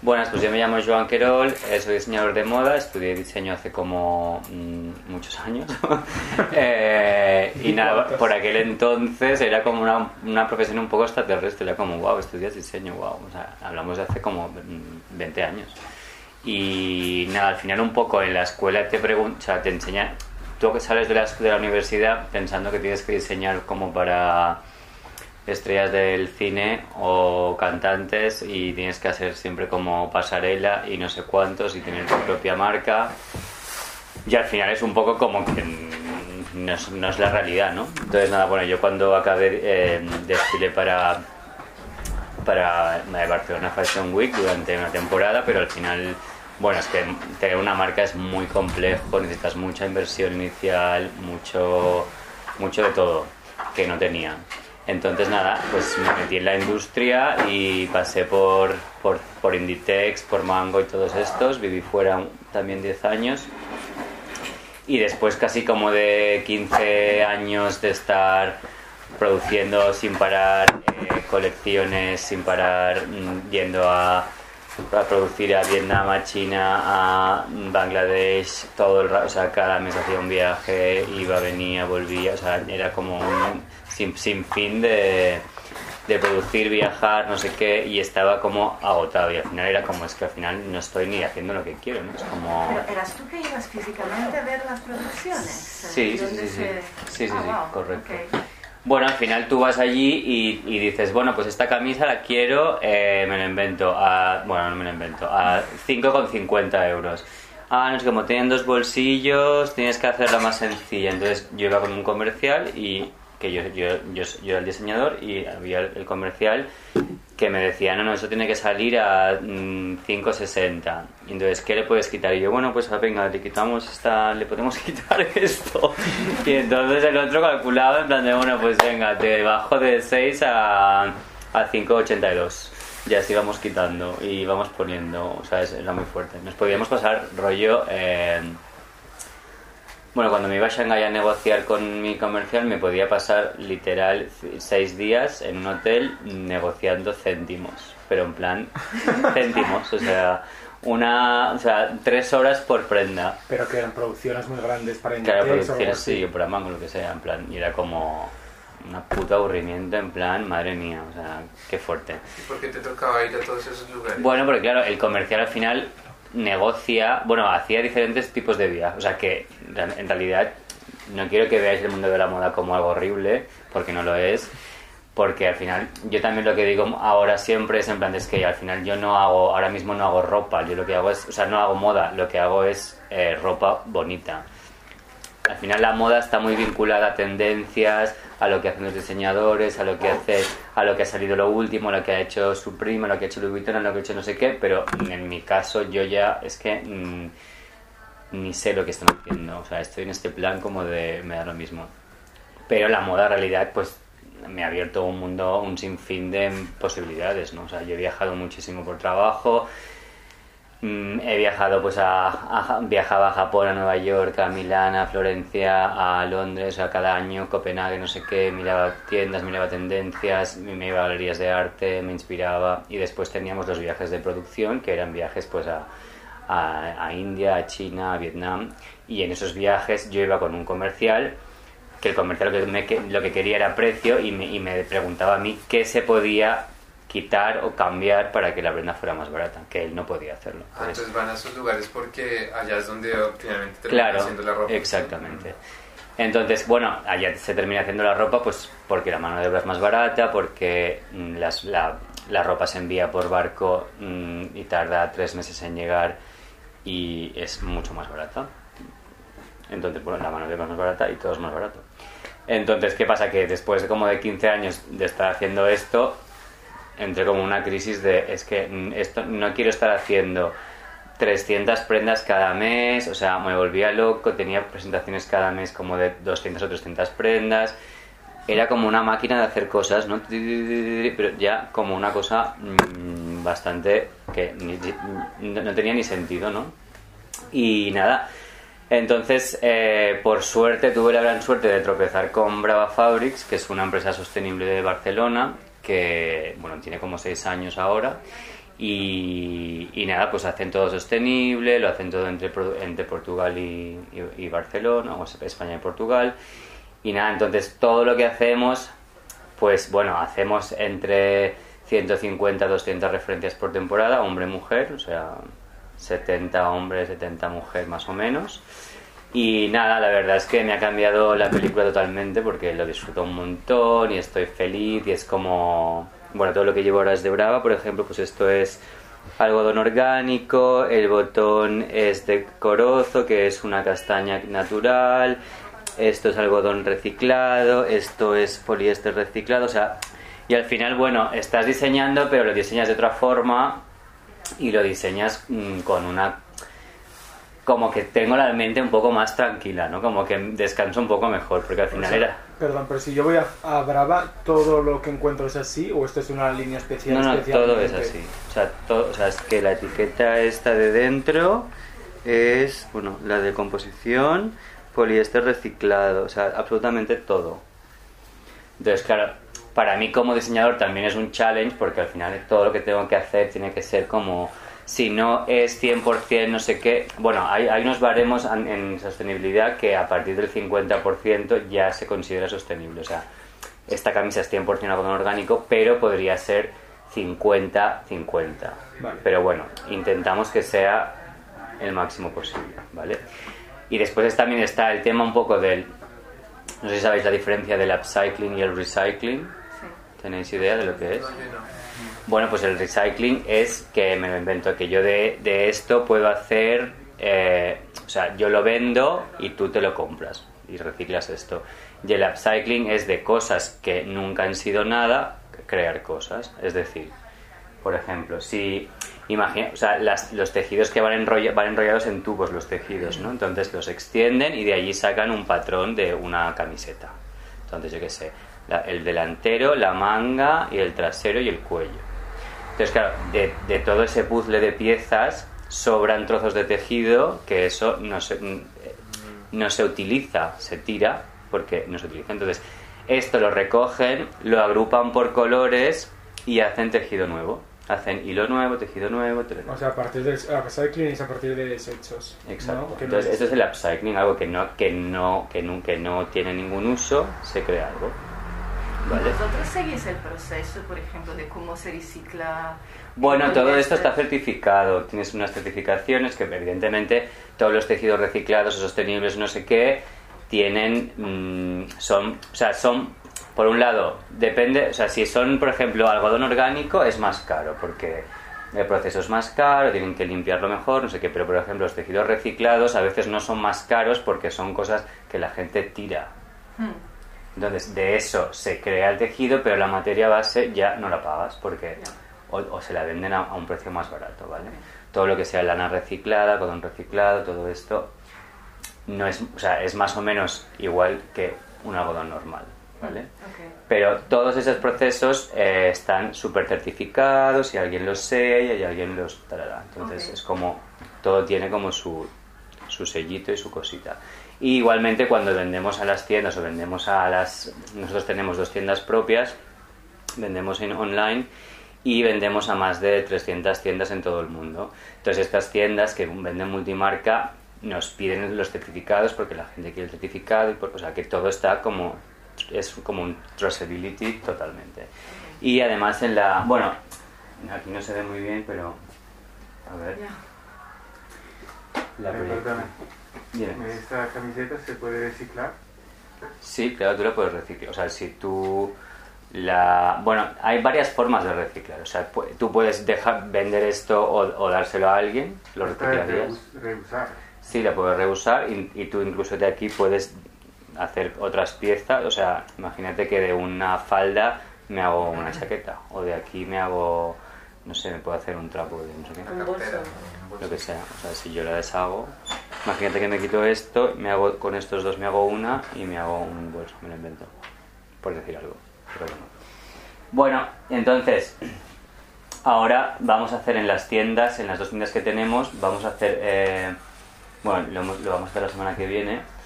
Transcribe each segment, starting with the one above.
Buenas, pues yo me llamo Joan Querol, eh, soy diseñador de moda, estudié diseño hace como mm, muchos años. Eh, y nada, por aquel entonces era como una, una profesión un poco extraterrestre, era como, wow, estudias diseño, wow. O sea, hablamos de hace como 20 años. Y nada, al final un poco en la escuela te preguntan, o sea, te enseñan, tú que sales de la, de la universidad pensando que tienes que diseñar como para estrellas del cine o cantantes y tienes que hacer siempre como pasarela y no sé cuántos y tener tu propia marca. Y al final es un poco como que no es, no es la realidad, ¿no? Entonces, nada, bueno, yo cuando acabé eh, desfilé para, para Barcelona Fashion Week durante una temporada, pero al final, bueno, es que tener una marca es muy complejo, necesitas mucha inversión inicial, mucho, mucho de todo que no tenía. Entonces nada, pues me metí en la industria y pasé por, por, Inditex, por Mango y todos estos. Viví fuera también 10 años. Y después casi como de 15 años de estar produciendo sin parar eh, colecciones, sin parar mm, yendo a, a, producir a Vietnam, a China, a Bangladesh, todo el rato, o sea, cada mes hacía un viaje, iba, venía, volvía, o sea, era como un sin, fin de, de, producir, viajar, no sé qué, y estaba como agotado. Y al final era como, es que al final no estoy ni haciendo lo que quiero, ¿no? Es como... ¿Eras tú que ibas físicamente a ver las producciones? Sí, sí, sí, sí, sí, sí, ah, correcto. Bueno, al final tú vas allí y, dices, bueno, pues esta camisa la quiero, eh, me la invento, a, bueno, no me la invento, a 5,50 euros. Ah, no es como tienen dos bolsillos, tienes que hacerla más sencilla. Entonces yo iba con un comercial y que yo, yo, yo, yo, era el diseñador y había el, comercial que me decía, no, no, eso tiene que salir a 5.60. Mm, y entonces, ¿qué le puedes quitar? Y yo, bueno, pues ah, venga, le quitamos esta, le podemos quitar esto. Y entonces el otro calculaba en plan de, bueno, pues venga, te bajo de 6 a, a 5.82. Ya así íbamos quitando y íbamos poniendo, o sea, era muy fuerte. Nos podíamos pasar rollo... Eh, bueno, cuando me iba a Shanghái a negociar con mi comercial me podía pasar literal seis días en un hotel negociando céntimos, pero en plan céntimos, o sea, una, o sea, tres horas por prenda. Pero que eran producciones muy grandes para Claro, producciones sí, o para Mango, lo que sea, en plan, y era como una puta aburrimiento, en plan, madre mía, o sea, qué fuerte. ¿Y por qué te tocaba ir a todos esos lugares? Bueno, porque claro, el comercial al final negocia, bueno, hacía diferentes tipos de viajes. O sea que en realidad no quiero que veáis el mundo de la moda como algo horrible, porque no lo es. Porque al final, yo también lo que digo ahora siempre es en plan, es que al final yo no hago, ahora mismo no hago ropa, yo lo que hago es, o sea, no hago moda, lo que hago es eh, ropa bonita. Al final la moda está muy vinculada a tendencias, a lo que hacen los diseñadores, a lo que hace, a lo que ha salido lo último, a lo que ha hecho su prima, a lo que ha hecho Louis Vuitton, a lo que ha hecho no sé qué, pero en mi caso yo ya es que mm, ni sé lo que están haciendo, o sea, estoy en este plan como de me da lo mismo. Pero la moda en realidad pues me ha abierto un mundo, un sinfín de posibilidades, ¿no? O sea, yo he viajado muchísimo por trabajo, he viajado pues a, viajaba a Japón, a Nueva York, a Milán, a Florencia, a Londres, a cada año, Copenhague, no sé qué, miraba tiendas, miraba tendencias, me iba a galerías de arte, me inspiraba y después teníamos los viajes de producción que eran viajes pues a, a, India, a China, a Vietnam y en esos viajes yo iba con un comercial que el comercial lo que, lo que quería era precio y me, y me preguntaba a mí qué se podía quitar o cambiar para que la prenda fuera más barata, que él no podía hacerlo. Ah, entonces van a esos lugares porque allá es donde finalmente termina haciendo la ropa. Exactamente. Entonces, bueno, allá se termina haciendo la ropa pues porque la mano de obra es más barata, porque mm, las, la, la, ropa se envía por barco mm, y tarda tres meses en llegar y es mucho más barata. Entonces, bueno, la mano de obra es más barata y todo es más barato. Entonces, ¿qué pasa? Que después de como de 15 años de estar haciendo esto, entré como una crisis de, es que esto no quiero estar haciendo 300 prendas cada mes, o sea, me volvía loco, tenía presentaciones cada mes como de 200 o 300 prendas, era como una máquina de hacer cosas, ¿no? Pero ya como una cosa mm, bastante que no tenía ni sentido, ¿no? Y nada, entonces, eh, por suerte, tuve la gran suerte de tropezar con Brava Fabrics, que es una empresa sostenible de Barcelona, que bueno, tiene como seis años ahora. Y, nada, pues hacen todo sostenible, lo hacen todo entre, entre Portugal y, y, Barcelona, o España y Portugal. Y nada, entonces todo lo que hacemos, pues bueno, hacemos entre 150 200 referencias por temporada, hombre-mujer, o sea, 70 hombres, 70 mujeres más o menos. Y nada, la verdad es que me ha cambiado la película totalmente porque lo disfruto un montón y estoy feliz y es como, bueno, todo lo que llevo ahora es de Brava, por ejemplo, pues esto es algodón orgánico, el botón es de corozo, que es una castaña natural, esto es algodón reciclado, esto es poliéster reciclado, o sea, y al final, bueno, estás diseñando, pero lo diseñas de otra forma y lo diseñas mm, con una como que tengo la mente un poco más tranquila, ¿no? Como que descanso un poco mejor, porque al final era... Perdón, pero si yo voy a, Brava, ¿todo lo que encuentro es así o esto es una línea especial? No, no, todo es así. O sea, todo, o sea, es que la etiqueta esta de dentro es, bueno, la de composición, poliéster reciclado, o sea, absolutamente todo. Entonces, claro, para mí como diseñador también es un challenge porque al final todo lo que tengo que hacer tiene que ser como si no es 100% no sé qué. Bueno, hay, hay unos baremos en, sostenibilidad que a partir del 50% ya se considera sostenible. O sea, esta camisa es 100% algodón orgánico, pero podría ser 50-50. Pero bueno, intentamos que sea el máximo posible, ¿vale? Y después también está el tema un poco del... No sé si sabéis la diferencia del upcycling y el recycling. ¿Tenéis idea de lo que es? Bueno, pues el recycling es que me lo invento, que yo de, esto puedo hacer, eh, o sea, yo lo vendo y tú te lo compras y reciclas esto. Y el upcycling es de cosas que nunca han sido nada, crear cosas. Es decir, por ejemplo, si imagina, o sea, los tejidos que van, van enrollados en tubos, los tejidos, ¿no? Entonces los extienden y de allí sacan un patrón de una camiseta. Entonces, yo qué sé, el delantero, la manga y el trasero y el cuello. Entonces, claro, de, todo ese puzzle de piezas sobran trozos de tejido que eso no se, no se utiliza, se tira porque no se utiliza. Entonces, esto lo recogen, lo agrupan por colores y hacen tejido nuevo. Hacen hilo nuevo, tejido nuevo, O sea, a partir del upcycling es a partir de desechos. Exacto. Entonces, esto es el upcycling, algo que no, que no, que no, que no tiene ningún uso, se crea algo. ¿Vosotros seguís el proceso, por ejemplo, de cómo se recicla? Bueno, todo esto está certificado. Tienes unas certificaciones que, evidentemente, todos los tejidos reciclados o sostenibles, no sé qué, tienen. Mm, son. O sea, son. Por un lado, depende. O sea, si son, por ejemplo, algodón orgánico, es más caro porque el proceso es más caro, tienen que limpiarlo mejor, no sé qué. Pero, por ejemplo, los tejidos reciclados a veces no son más caros porque son cosas que la gente tira. Hmm. Entonces, de eso se crea el tejido, pero la materia base ya no la pagas porque o, se la venden a, un precio más barato, ¿vale? Todo lo que sea lana reciclada, codón reciclado, todo esto no es, o sea, es más o menos igual que un algodón normal, ¿vale? Pero todos esos procesos eh, están súper certificados y alguien los sella y alguien los tarará. Entonces es como todo tiene como su, su sellito y su cosita. Y igualmente cuando vendemos a las tiendas o vendemos a las... Nosotros tenemos dos tiendas propias, vendemos en online y vendemos a más de 300 tiendas en todo el mundo. Entonces estas tiendas que venden multimarca nos piden los certificados porque la gente quiere el certificado, y por, o sea que todo está como... es como un traceability totalmente. Y además en la... bueno, aquí no se ve muy bien, pero... A ver. La ¿Esta camiseta se puede reciclar? Sí, claro, tú la puedes reciclar. O sea, si tú la... Bueno, hay varias formas de reciclar. O sea, tú puedes dejar vender esto o, dárselo a alguien, lo reciclarías. reusar. Sí, la puedes reusar y, y, tú incluso de aquí puedes hacer otras piezas. O sea, imagínate que de una falda me hago una chaqueta o de aquí me hago no sé, me puedo hacer un trapo de no sé qué. Un bolso. Lo que sea. O sea, si yo la deshago, imagínate que me quito esto, me hago con estos dos me hago una y me hago un bolso, me lo invento. Por decir algo. Pero bueno. Bueno, entonces, ahora vamos a hacer en las tiendas, en las dos tiendas que tenemos, vamos a hacer, eh, bueno, lo vamos a hacer la semana que viene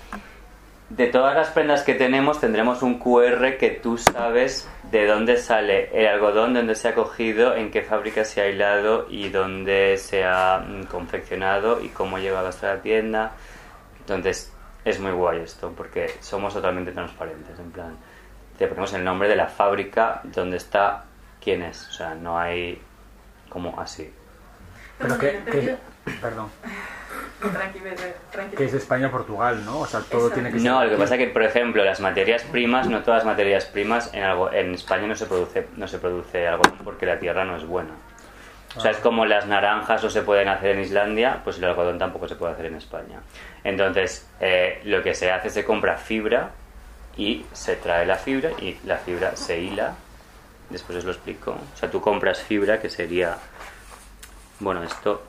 de todas las prendas que tenemos tendremos un QR que tú sabes de dónde sale el algodón, dónde se ha cogido, en qué fábrica se ha hilado y dónde se ha mm, confeccionado y cómo ha llegado hasta la tienda. Entonces es muy guay esto porque somos totalmente transparentes, en plan, te ponemos el nombre de la fábrica, dónde está, quién es, o sea, no hay como así. Pero que, perdón. Que es España-Portugal, ¿no? O sea, todo tiene que ser. No, lo que pasa es que, por ejemplo, las materias primas, no todas las materias primas, en, algo, en España no se produce no se produce algodón porque la tierra no es buena. O sea, es ah. como las naranjas no se pueden hacer en Islandia, pues el algodón tampoco se puede hacer en España. Entonces, eh, lo que se hace es se compra fibra y se trae la fibra y la fibra se hila. Después os lo explico. O sea, tú compras fibra que sería bueno, esto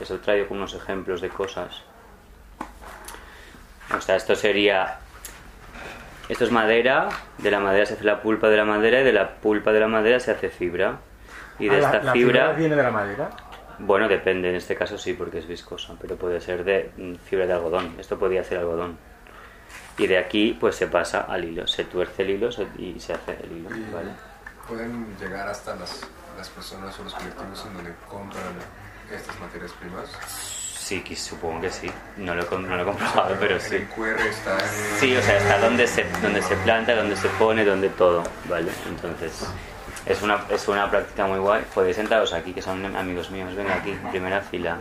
os he traído con unos ejemplos de cosas. O sea, esto sería. Esto es madera, de la madera se hace la pulpa de la madera y de la pulpa de la madera se hace fibra. Y de ah, esta la, fibra. viene de la madera? Bueno, depende, en este caso sí, porque es viscosa, pero puede ser de mm, fibra de algodón. Esto podría ser algodón. Y de aquí, pues se pasa al hilo, se tuerce el hilo y se hace el hilo. ¿vale? Pueden llegar hasta las las personas o los colectivos en donde compran estas materias primas? Sí, supongo que sí. No lo, no lo he comprobado, pero sí. El QR está en... Sí, o sea, está donde se, donde se planta, donde se pone, donde todo, ¿vale? Entonces, es una, es una práctica muy guay. Podéis sentaros aquí, que son amigos míos. Venga aquí, primera fila.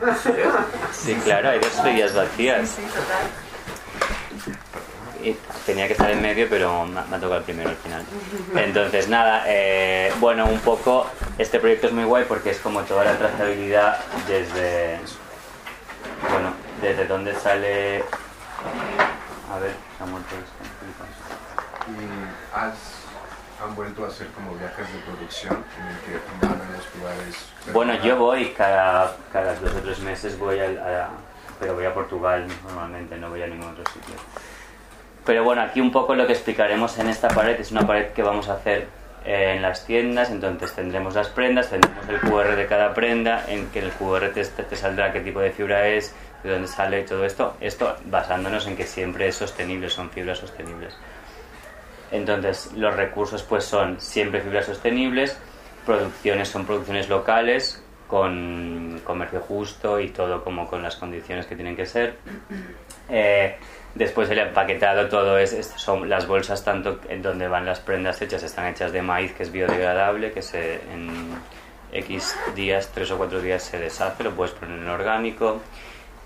Sí, claro, hay dos sillas vacías. Tenía que estar en medio, pero me, ha tocado el primero al final. Entonces, nada, eh, bueno, un poco, este proyecto es muy guay porque es como toda la trazabilidad desde, bueno, desde dónde sale... A ver, se ha muerto esto. ¿Y has, han vuelto a hacer como viajes de producción en el que van a los lugares? Bueno, yo voy cada, cada dos o tres meses, voy a, pero voy a Portugal normalmente, no voy a ningún otro sitio. Pero bueno, aquí un poco lo que explicaremos en esta pared es una pared que vamos a hacer eh, en las tiendas, entonces tendremos las prendas, tendremos el QR de cada prenda, en que el QR te, te saldrá qué tipo de fibra es, de dónde sale todo esto, esto basándonos en que siempre es sostenible, son fibras sostenibles. Entonces, los recursos pues son siempre fibras sostenibles, producciones son producciones locales, con comercio justo y todo como con las condiciones que tienen que ser. Eh, Después el empaquetado, todo es, son las bolsas tanto en donde van las prendas hechas, están hechas de maíz que es biodegradable, que se en X días, tres o cuatro días se deshace, lo puedes poner en orgánico.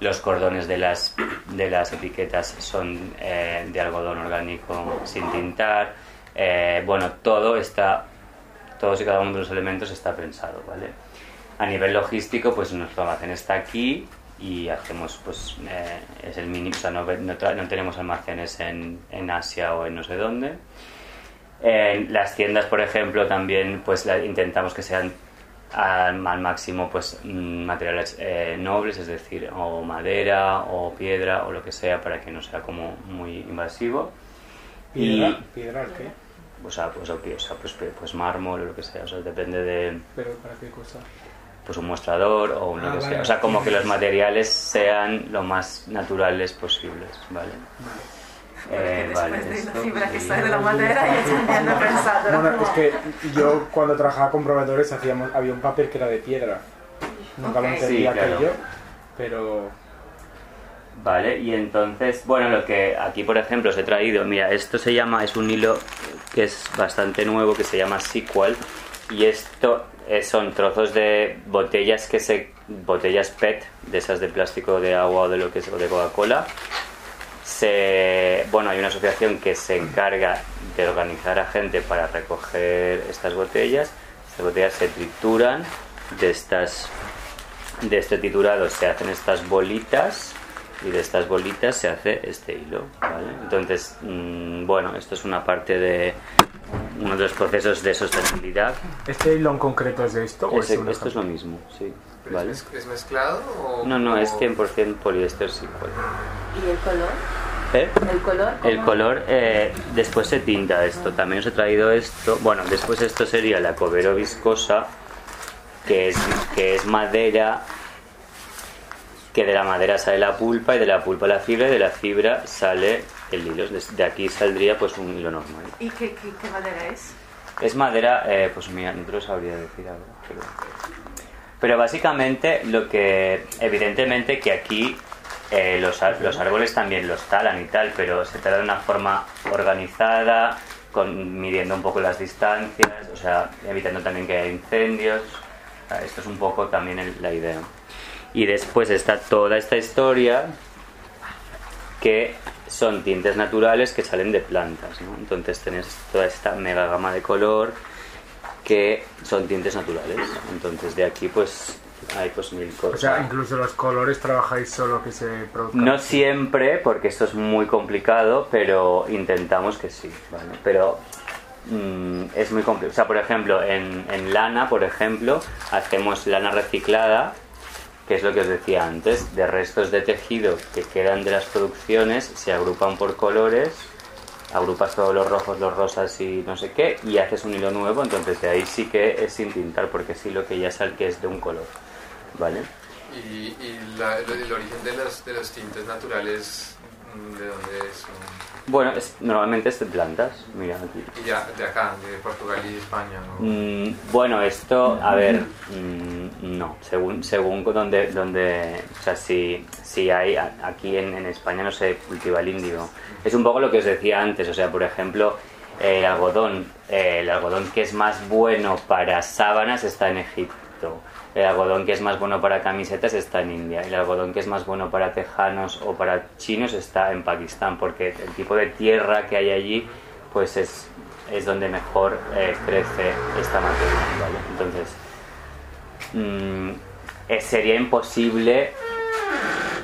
Los cordones de las, de las etiquetas son eh, de algodón orgánico sin tintar. Eh, bueno, todo está, todos y cada uno de los elementos está pensado, ¿vale? A nivel logístico, pues nuestro almacén está aquí, y hacemos pues eh, es el mínimo, o sea, no, no, tenemos almacenes en, en, Asia o en no sé dónde. En las tiendas, por ejemplo, también pues intentamos que sean al, máximo pues mm, materiales eh, nobles, es decir, o madera o piedra o lo que sea para que no sea como muy invasivo. ¿Piedra? Y, ¿Piedra qué? O sea, pues, o, sea, pues, pues mármol o lo que sea, o sea, depende de... ¿Pero para qué cosa? Pues un mostrador o un lo ah, que sea. O sea, como que los materiales sean lo más naturales posibles, ¿vale? Eh, vale, de la fibra que sale de la madera y echando pensado. Bueno, es que yo cuando trabajaba con proveedores hacíamos, había un papel que era de piedra. Nunca lo entendía aquello, pero... Vale, y entonces, bueno, lo que aquí por ejemplo os he traído, mira, esto se llama, es un hilo que es bastante nuevo, que se llama Sequel, y esto eh, son trozos de botellas que se botellas PET de esas de plástico de agua o de lo que es de Coca-Cola se bueno hay una asociación que se encarga de organizar a gente para recoger estas botellas estas botellas se trituran de estas de este triturado se hacen estas bolitas y de estas bolitas se hace este hilo ¿vale? entonces mm, bueno esto es una parte de uno de los procesos de sostenibilidad. ¿Este hilo en concreto es de esto? o es esto es lo mismo, sí. ¿vale? ¿Es, mezclado? O, no, no, es 100% poliéster sí. ¿Y el color? ¿Eh? ¿El color? El color, eh, después se tinta esto. También os he traído esto. Bueno, después esto sería la cobero viscosa, que es, que es madera, que de la madera sale la pulpa, y de la pulpa la fibra, y de la fibra sale el hilo. De aquí saldría pues un hilo normal. ¿Y qué, qué, madera es? Es madera, eh, pues mira, no te lo sabría decir ahora. Pero, pero básicamente lo que, evidentemente que aquí eh, los, los, árboles también los talan y tal, pero se tala de una forma organizada, con, midiendo un poco las distancias, o sea, evitando también que haya incendios. esto es un poco también la idea. Y después está toda esta historia que son tintes naturales que salen de plantas, ¿no? Entonces tenés toda esta mega gama de color que son tintes naturales. Entonces de aquí pues hay pues mil cosas. O sea, incluso los colores trabajáis solo que se produzcan. No siempre, porque esto es muy complicado, pero intentamos que sí, ¿vale? Pero mm, es muy complicado. O sea, por ejemplo, en, en lana, por ejemplo, hacemos lana reciclada que es lo que os decía antes, de restos de tejido que quedan de las producciones, se agrupan por colores, agrupas todos los rojos, los rosas y no sé qué, y haces un hilo nuevo, entonces de ahí sí que es sin tintar, porque sí lo que ya sale que es de un color, ¿vale? ¿Y, el, origen de los, de los tintes naturales, de dónde es? Bueno, normalmente es de plantas, mira aquí. ¿Y ya, de acá, de Portugal y España? Mm, bueno, esto, a ver, mm, no, según según donde, donde o sea, si, si hay, aquí en, España no se cultiva el índigo. Es un poco lo que os decía antes, o sea, por ejemplo, el algodón, el algodón que es más bueno para sábanas está en Egipto el algodón que es más bueno para camisetas está en India. El algodón que es más bueno para tejanos o para chinos está en Pakistán, porque el tipo de tierra que hay allí, pues es, es donde mejor eh, crece esta materia. ¿vale? Entonces, mm, sería imposible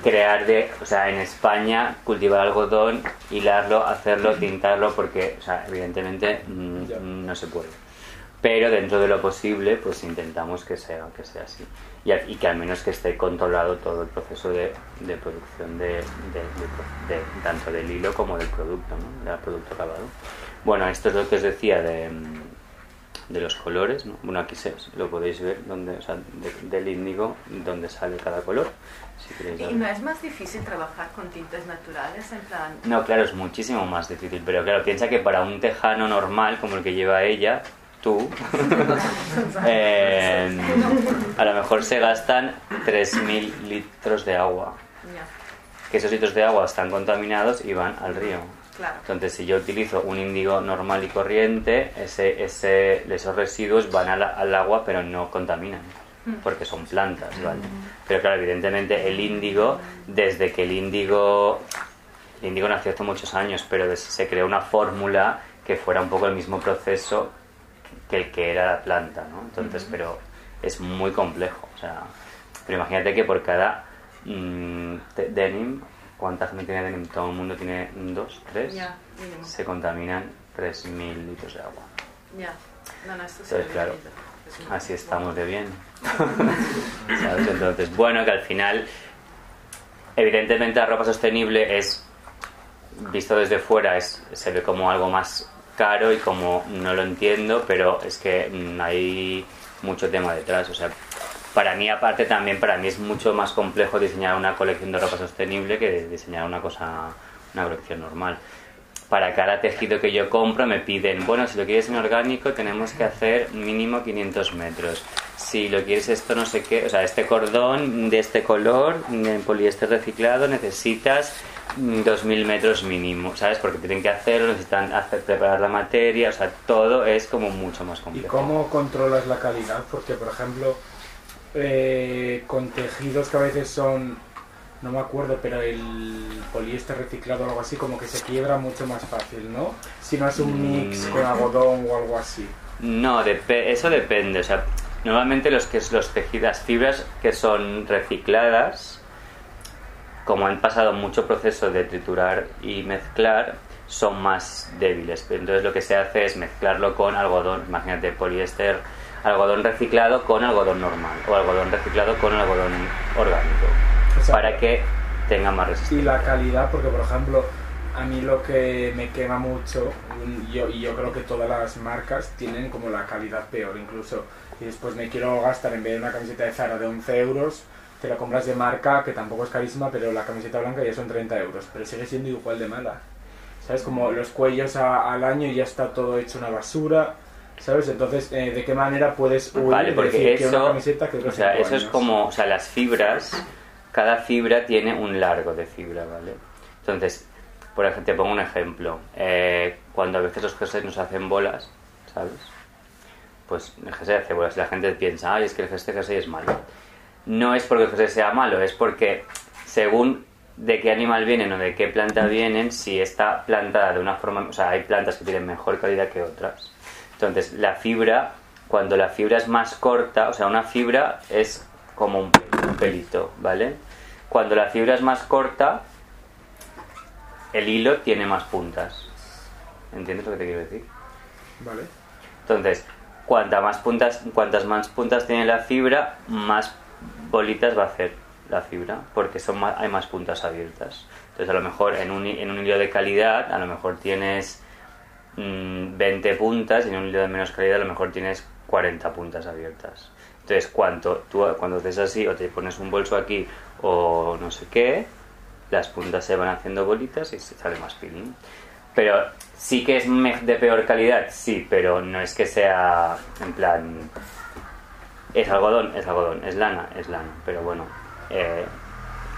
crear de, o sea, en España cultivar algodón, hilarlo, hacerlo, tintarlo, porque, o sea, evidentemente mm, no se puede pero dentro de lo posible pues intentamos que sea que sea así y, que al menos que esté controlado todo el proceso de, producción de, tanto del hilo como del producto ¿no? del producto acabado bueno esto es lo que os decía de, los colores ¿no? bueno aquí se, lo podéis ver donde o sea, del índigo donde sale cada color ¿Y no es más difícil trabajar con tintes naturales en plan? No, claro, es muchísimo más difícil, pero claro, piensa que para un tejano normal como el que lleva ella, tú, eh, a lo mejor se gastan 3.000 litros de agua. Que esos litros de agua están contaminados y van al río. Entonces, si yo utilizo un índigo normal y corriente, ese, ese, esos residuos van al, agua, pero no contaminan, mm. porque son plantas, ¿vale? Pero claro, evidentemente el índigo, desde que el índigo, el índigo nació hace muchos años, pero se creó una fórmula que fuera un poco el mismo proceso que el que era la planta, ¿no? Entonces, pero es muy complejo, o sea, pero imagínate que por cada mm, denim, ¿cuánta gente tiene denim? Todo el mundo tiene dos, tres, se contaminan 3.000 litros de agua. Ya, no, no, esto Entonces, claro, así estamos de bien. ¿Sabes? Entonces, bueno, que al final, evidentemente la ropa sostenible es, visto desde fuera, es, se ve como algo más caro y como no lo entiendo, pero es que mm, hay mucho tema detrás. O sea, para mí aparte también, para mí es mucho más complejo diseñar una colección de ropa sostenible que diseñar una cosa, una colección normal. Para cada tejido que yo compro me piden, bueno, si lo quieres en orgánico tenemos que hacer mínimo 500 metros. Si lo quieres esto no sé qué, o sea, este cordón de este color, en poliéster reciclado, necesitas 2.000 metros mínimo, ¿sabes? Porque tienen que hacerlo, necesitan hacer, preparar la materia, o sea, todo es como mucho más complejo. ¿Y cómo controlas la calidad? Porque, por ejemplo, eh, con tejidos que a veces son, no me acuerdo, pero el poliéster reciclado o algo así, como que se quiebra mucho más fácil, ¿no? Si no es un mix con mm. algodón o algo así. No, eso depende, o sea, normalmente los que los tejidas fibras que son recicladas, como han pasado mucho proceso de triturar y mezclar, son más débiles. Entonces lo que se hace es mezclarlo con algodón, imagínate poliéster, algodón reciclado con algodón normal o algodón reciclado con algodón orgánico, para que tenga más resistencia. Y la calidad, porque por ejemplo, a mí lo que me quema mucho, yo, y yo creo que todas las marcas tienen como la calidad peor incluso, y después me quiero gastar en vez de una camiseta de Zara de 11 euros, te la compras de marca, que tampoco es carísima, pero la camiseta blanca ya son 30 euros, pero sigue siendo igual de mala. ¿sabes? Como los cuellos al año ya está todo hecho una basura, ¿sabes? Entonces, eh, ¿de qué manera puedes huir vale, porque eso, que una camiseta que o sea, eso es como, o sea, las fibras, cada fibra tiene un largo de fibra, ¿vale? Entonces, por ejemplo, te pongo un ejemplo. Eh, cuando a veces los jerseys nos hacen bolas, ¿sabes? Pues el jersey hace bolas y la gente piensa, ay, es que el jersey es malo. No es porque jersey sea malo, es porque según de qué animal vienen o de qué planta vienen, si está plantada de una forma, o sea, hay plantas que tienen mejor calidad que otras. Entonces, la fibra, cuando la fibra es más corta, o sea, una fibra es como un, pelito, ¿vale? Cuando la fibra es más corta, el hilo tiene más puntas. ¿Entiendes lo que te quiero decir? Vale. Entonces, cuantas más puntas, cuantas más puntas tiene la fibra, más bolitas va a hacer la fibra, porque son hay más puntas abiertas. Entonces, a lo mejor en un, en un hilo de calidad, a lo mejor tienes 20 mm, puntas y en un hilo de menos calidad, a lo mejor tienes 40 puntas abiertas. Entonces, cuando tú cuando haces así o te pones un bolso aquí o no sé qué, las puntas se van haciendo bolitas y se sale más peeling. Pero sí que es de peor calidad, sí, pero no es que sea en plan. Es algodón, es algodón, es lana, es lana, pero bueno, eh,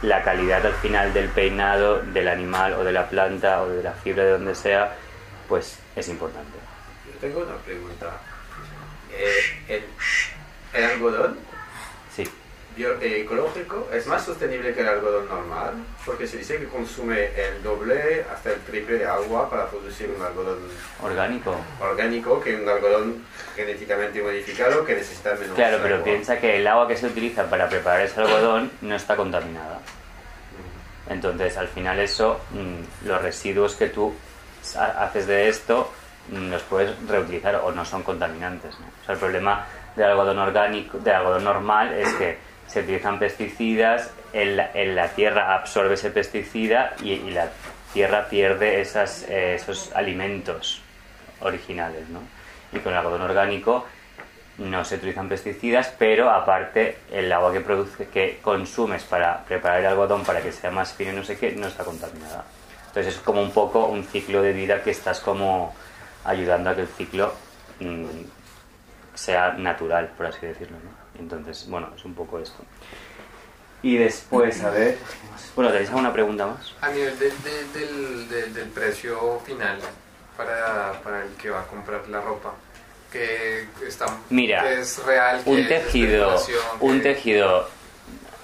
la calidad al final del peinado, del animal o de la planta o de la fibra de donde sea, pues es importante. Yo tengo una pregunta. Eh, el, algodón sí. Eh, ecológico es más sostenible que el algodón normal? Porque se dice que consume el doble hasta el triple de agua para producir un algodón orgánico. Orgánico que un algodón genéticamente modificado que necesita menos Claro, pero piensa que el agua que se utiliza para preparar ese algodón no está contaminada. Entonces, al final eso, mm, los residuos que tú haces de esto, mm, los puedes reutilizar o no son contaminantes. O sea, el problema del algodón orgánico, del algodón normal, es que se utilizan pesticidas, en la, tierra absorbe ese pesticida y, la tierra pierde esas, eh, esos alimentos originales. ¿no? Y con el algodón orgánico no se utilizan pesticidas, pero aparte el agua que produce, que consumes para preparar el algodón para que sea más fino y no sé qué, no está contaminada. Entonces es como un poco un ciclo de vida que estás como ayudando a que el ciclo mm, sea natural, por así decirlo. Entonces, bueno, es un poco esto. Y después, a ver, bueno, ¿tenéis alguna pregunta más? A nivel del, del, precio final para, para, el que va a comprar la ropa, que, está, Mira, es real. un tejido, un tejido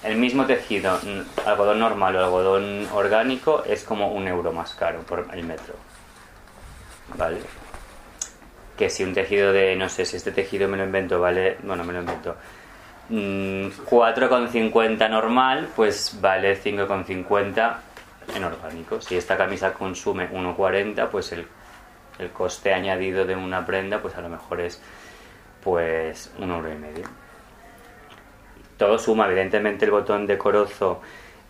el mismo tejido, algodón normal o algodón orgánico, es como un euro más caro por el metro. ¿Vale? Que si un tejido de, no sé si este tejido me lo invento, vale, bueno, me lo invento, 4,50 mm, normal, pues vale 5,50 en orgánico. Si esta camisa consume 1,40, pues el, el coste añadido de una prenda, pues a lo mejor es pues un euro y medio todo suma, evidentemente el botón de corozo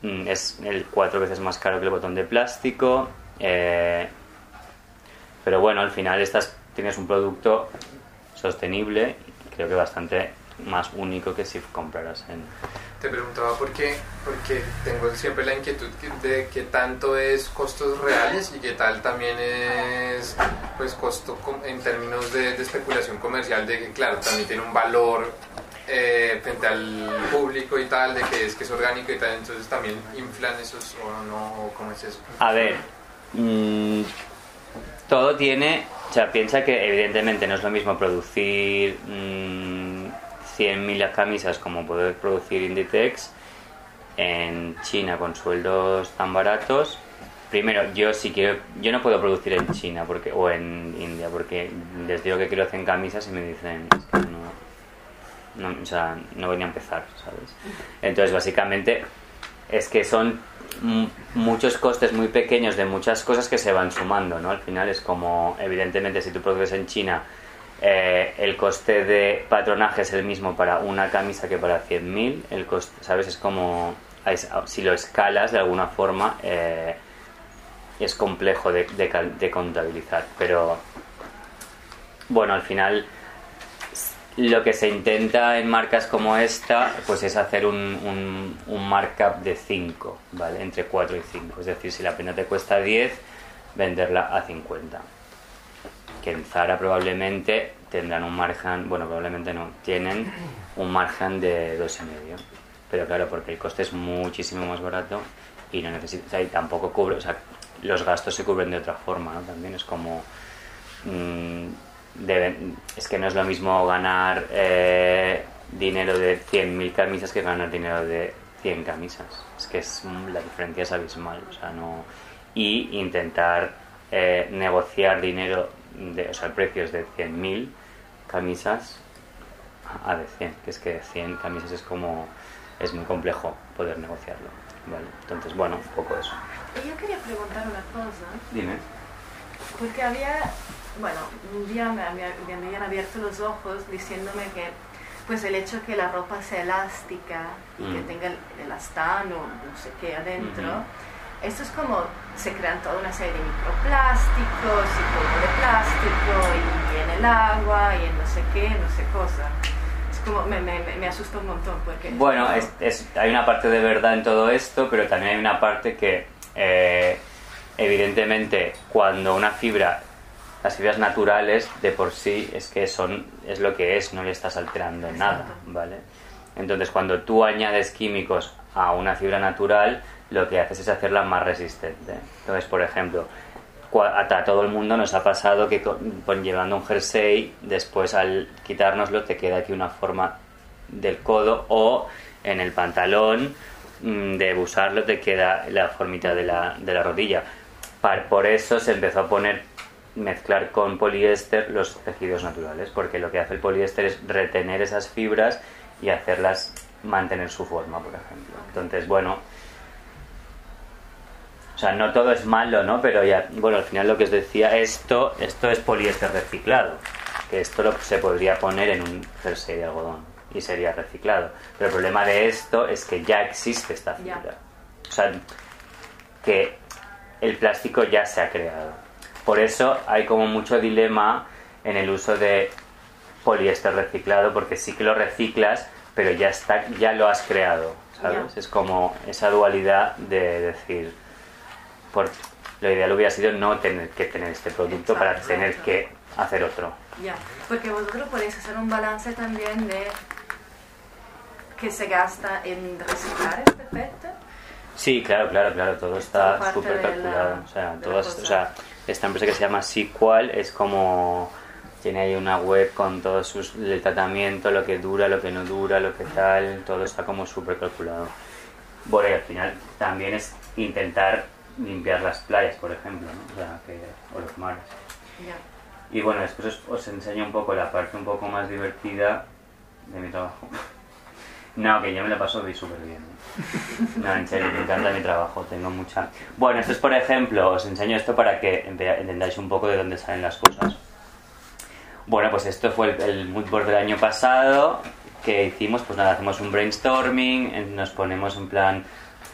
mm, es el cuatro veces más caro que el botón de plástico, eh, pero bueno, al final estás, tienes un producto sostenible, creo que bastante más único que si compraras en... Te preguntaba por qué, porque tengo siempre la inquietud de qué tanto es costos reales y qué tal también es pues costo en términos de, de especulación comercial, de que claro, también tiene un valor eh, frente al público y tal, de que es que es orgánico y tal, entonces también inflan esos o no, ¿cómo es eso? A ver, mm, todo tiene, o sea, piensa que evidentemente no es lo mismo producir mmm, 100.000 camisas como poder producir Inditex en China con sueldos tan baratos primero yo si quiero yo no puedo producir en China porque o en India porque les digo que quiero hacer camisas y me dicen no, no, o sea, no venía a empezar, ¿sabes? Entonces, básicamente, es que son muchos costes muy pequeños de muchas cosas que se van sumando, ¿no? Al final es como, evidentemente, si tú produces en China, eh, el coste de patronaje es el mismo para una camisa que para 100.000, el coste, ¿sabes? Es como, si lo escalas de alguna forma, eh, es complejo de, contabilizar, pero bueno, al final lo que se intenta en marcas como esta pues es hacer un, markup de 5, ¿vale? Entre 4 y 5. Es decir, si la prenda te cuesta 10, venderla a 50. Que en Zara probablemente tendrán un margen, bueno, probablemente no, tienen un margen de 2,5. Pero claro, porque el coste es muchísimo más barato y no necesita, o sea, y tampoco cubre, o sea, los gastos se cubren de otra forma, ¿no? También es como... mm, es que no es lo mismo ganar eh, dinero de 100.000 camisas que ganar dinero de 100 camisas. Es que es, mm, la diferencia es abismal. O sea, no, y intentar eh, negociar dinero, de, o sea, precios de 100.000 camisas a de 100, que es que 100 camisas es como, es muy complejo poder negociarlo. ¿vale? Entonces, bueno, un poco eso. Yo quería preguntar una cosa, Dime. porque había, bueno, un día me, había- me habían abierto los ojos diciéndome que pues el hecho que la ropa sea elástica y que Mm. tenga el elastano, no sé qué adentro, Ujú. Esto es como se crean toda una serie de microplásticos y polvo de plástico y en el agua y en no sé qué, no sé cosa. Es como, me, me, asusta un montón porque... Bueno, es, es- hay una parte de verdad en todo esto, pero también hay una parte que, eh, evidentemente, cuando una fibra, las fibras naturales de por sí es que son, es lo que es, no le estás alterando en nada, Exacto. ¿vale? Entonces, cuando tú añades químicos a una fibra natural, lo que haces es hacerla más resistente. Entonces, por ejemplo, a todo el mundo nos ha pasado que con- llevando un jersey, después al quitárnoslo te queda aquí una forma del codo o en el pantalón mm, de usarlo te queda la formita de la, de la rodilla. Por eso se empezó a poner, mezclar con poliéster los tejidos naturales, porque lo que hace el poliéster es retener esas fibras y hacerlas mantener su forma, por ejemplo. Entonces, bueno, o sea, no todo es malo, ¿no? Pero ya, bueno, al final lo que os decía, esto, esto es poliéster reciclado. Que esto lo, se podría poner en un jersey de algodón y sería reciclado. Pero el problema de esto es que ya existe esta Ya. fibra. O sea, que el plástico ya se ha creado. Por eso hay como mucho dilema en el uso de poliéster reciclado, porque sí que lo reciclas, pero ya está, ya lo has creado, ¿sabes? Ya. Es como esa dualidad de decir, lo ideal hubiera sido no tener que tener este producto para Exacto, tener exacto. que hacer otro. Ya, porque vosotros podéis hacer un balance también de que se gasta en reciclar este PET. Sí, claro, claro, claro, todo está súper de la- calculado. O sea, todas, o sea, esta empresa que se llama Sequal es como tiene ahí una web con todo sus, el tratamiento, lo que dura, lo que no dura, lo que tal, todo está como súper calculado. Bueno, y al final también es intentar limpiar las playas, por ejemplo, ¿no? o, sea, que, o los mares. Ya. Y bueno, después os, os enseño un poco la parte un poco más divertida de mi trabajo. No, que yo me lo paso súper bien. ¿eh? No, en serio, me encanta mi trabajo, tengo mucha... Bueno, esto es por ejemplo, os enseño esto para que ente- entendáis un poco de dónde salen las cosas. Bueno, pues esto fue el, el mood board del año pasado, que hicimos, pues nada, hacemos un brainstorming, nos ponemos en plan,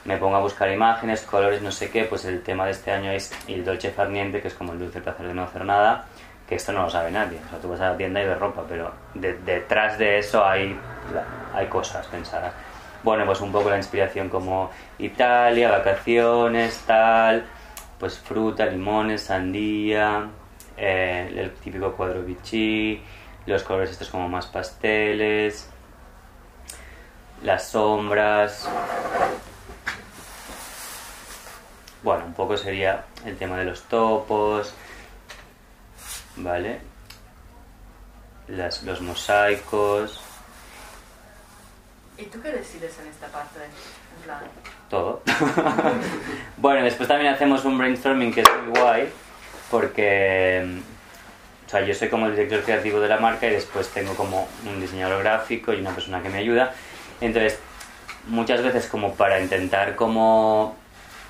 me pongo a buscar imágenes, colores, no sé qué, pues el tema de este año es el dolce far niente, que es como el dulce placer de no hacer nada, que esto no lo sabe nadie, o sea, tú vas a la tienda y ves ropa, pero de- detrás de eso hay, hay cosas pensadas. Bueno, pues un poco la inspiración como Italia, vacaciones, tal, pues fruta, limones, sandía, eh, el típico cuadro Vichy, los colores estos como más pasteles, las sombras. Bueno, un poco sería el tema de los topos, ¿vale? Las, los mosaicos, ¿Y tú qué decides en esta parte? En plan, todo. bueno, después también hacemos un brainstorming que es muy guay, porque o sea, yo soy como el director creativo de la marca y después tengo como un diseñador gráfico y una persona que me ayuda. Entonces, muchas veces como para intentar como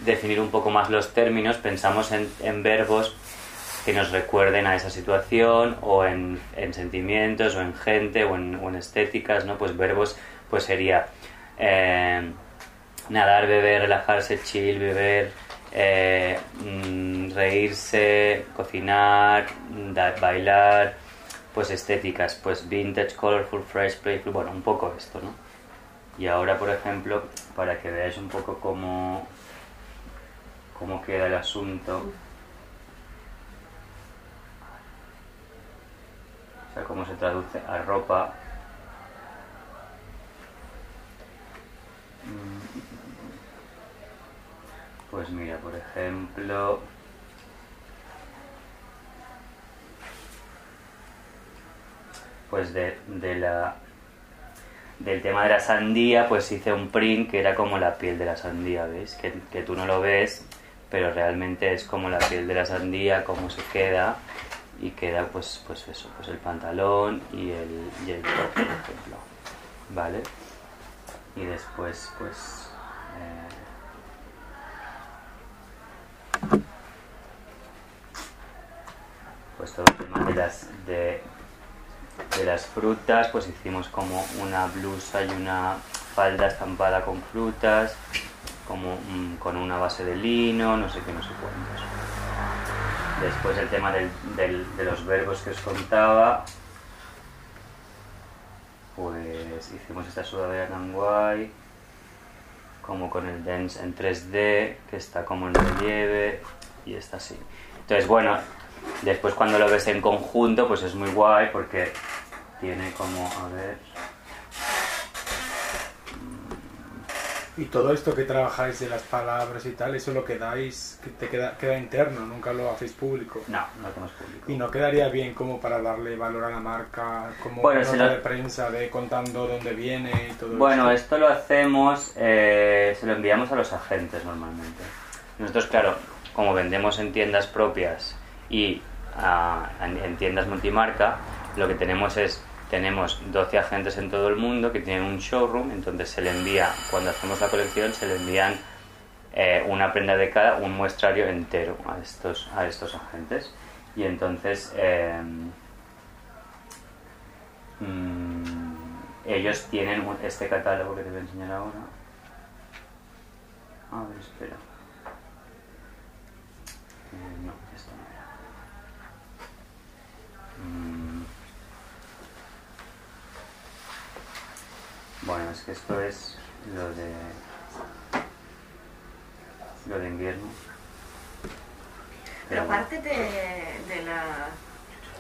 definir un poco más los términos, pensamos en, verbos que nos recuerden a esa situación o en, en sentimientos o en gente o en, estéticas, ¿no? Pues verbos pues sería eh, nadar, beber, relajarse, chill, beber, eh, mm, reírse, cocinar, bailar, pues estéticas, pues vintage, colorful, fresh, playful, bueno, un poco esto, ¿no? Y ahora, por ejemplo, para que veáis un poco cómo, cómo queda el asunto, o sea, cómo se traduce a ropa. Pues mira, por ejemplo, pues de, de la del tema de la sandía, pues hice un print que era como la piel de la sandía, ¿veis? Que, que tú no lo ves, pero realmente es como la piel de la sandía, cómo se queda, y queda pues, pues eso, pues el pantalón y el, y el top, por ejemplo, ¿vale? Y después, pues... Eh, pues todo el tema de las... De, de las frutas, pues hicimos como una blusa y una falda estampada con frutas, como mm, con una base de lino, no sé qué, no sé cuántos. Después el tema de los verbos que os contaba, pues hicimos esta sudadera tan guay, como con el dance en 3D, que está como en relieve, y está así. Entonces, bueno, Después cuando lo ves en conjunto, pues es muy guay porque tiene como, a ver... Y todo esto que trabajáis de las palabras y tal, eso lo quedáis, que te queda, queda interno, nunca lo hacéis público. No, no lo hacemos público. Y no quedaría bien como para darle valor a la marca, como Bueno, nota lo- de prensa de contando dónde viene y todo Bueno, esto. esto lo hacemos, eh, se lo enviamos a los agentes normalmente. Nosotros, claro, como vendemos en tiendas propias y en, en tiendas multimarca, lo que tenemos es, tenemos 12 agentes en todo el mundo que tienen un showroom, entonces se le envía, cuando hacemos la colección, se le envían eh, una prenda de cada, un muestrario entero a estos, a estos agentes. Y entonces... eh, Mm, ellos tienen este catálogo que te voy a enseñar ahora. A ver, espera. Eh, no, esto no era. Mm. Bueno, es que esto es lo de lo de invierno. Pero aparte de, de la,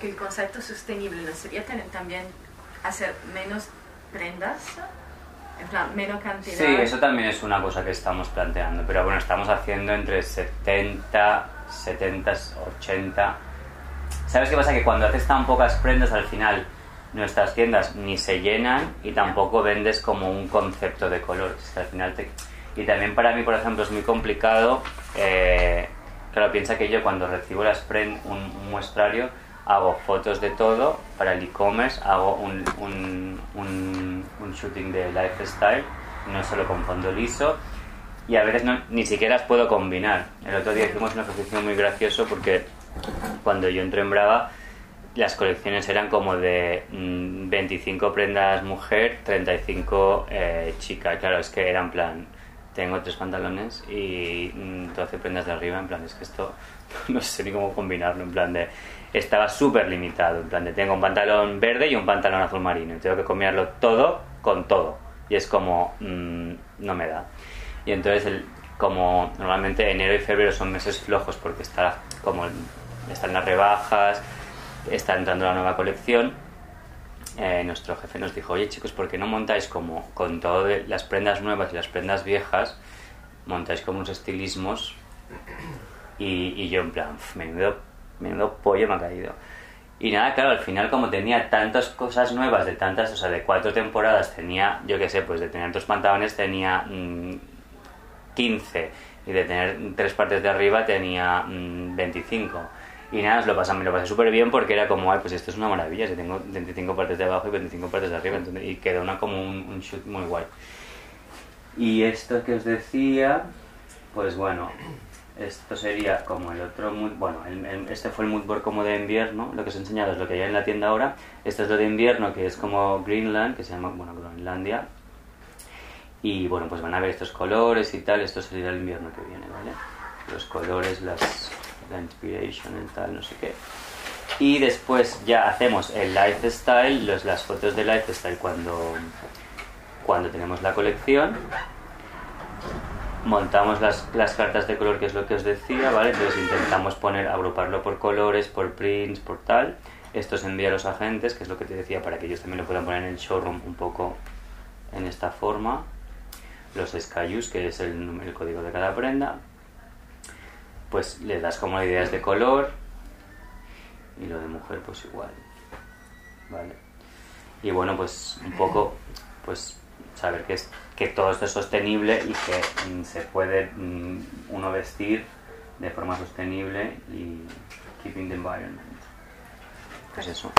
que el concepto sostenible, ¿no sería tener también hacer menos prendas? En plan, menos cantidad. Sí, eso también es una cosa que estamos planteando, pero bueno, estamos haciendo entre 70, 70, 80. ¿Sabes qué pasa? Que cuando haces tan pocas prendas, al final nuestras tiendas ni se llenan y tampoco vendes como un concepto de color. Es que al final Y también para mí, por ejemplo, es muy complicado. eh, claro, piensa que yo cuando recibo las prendas, un, muestrario, hago fotos de todo para el e-commerce, hago un, un, un, shooting de lifestyle, no solo con fondo liso, y a veces ni siquiera las puedo combinar. El otro día hicimos un ejercicio muy gracioso porque cuando yo entré en Brava, las colecciones eran como de mm, 25 prendas mujer, 35 eh, chica. Claro, es que era en plan, tengo tres pantalones y mm, 12 prendas de arriba, en plan, es que esto no sé ni cómo combinarlo, en plan de... Estaba súper limitado, en plan de tengo un pantalón verde y un pantalón azul marino, tengo que combinarlo todo con todo. Y es como, mm, no me da. Y entonces, el, como normalmente enero y febrero son meses flojos porque está como están las rebajas, está entrando la nueva colección, eh, nuestro jefe nos dijo, oye chicos, ¿por qué no montáis como con todas las prendas nuevas y las prendas viejas, montáis como unos estilismos? Y, yo en plan, "Uf, menudo, menudo pollo me ha caído. Y nada, claro, al final como tenía tantas cosas nuevas, de tantas, o sea, de cuatro temporadas, tenía, yo qué sé, pues de tener dos pantalones tenía mm, 15 y de tener tres partes de arriba tenía mm, 25. Y nada, lo pasé, me lo pasé súper bien porque era como, ay, pues esto es una maravilla, si tengo 25 partes de abajo y 25 partes de arriba, entonces, y quedó una, como un, un shoot muy guay. Y esto que os decía, pues bueno, esto sería como el otro mood, bueno, el- el- este fue el mood board como de invierno, lo que os he enseñado es lo que hay en la tienda ahora, esto es lo de invierno que es como Greenland, que se llama, bueno, Groenlandia, y bueno, pues van a ver estos colores y tal, esto sería el invierno que viene, ¿vale? Los colores, las, la inspiration, el tal, no sé qué. Y después ya hacemos el lifestyle, los, las fotos de lifestyle cuando, cuando tenemos la colección. Montamos las, las cartas de color, que es lo que os decía, ¿vale? Entonces intentamos poner, agruparlo por colores, por prints, por tal. Esto se envía a los agentes, que es lo que te decía, para que ellos también lo puedan poner en el showroom un poco en esta forma. Los SKUs, que es el, el código de cada prenda. Pues le das como ideas de color. Y lo de mujer, pues igual. ¿Vale? Y bueno, pues un poco, pues saber que, es, que todo esto es sostenible y que mm, se puede mm, uno vestir de forma sostenible y keeping the environment. Pues eso.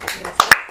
Gracias.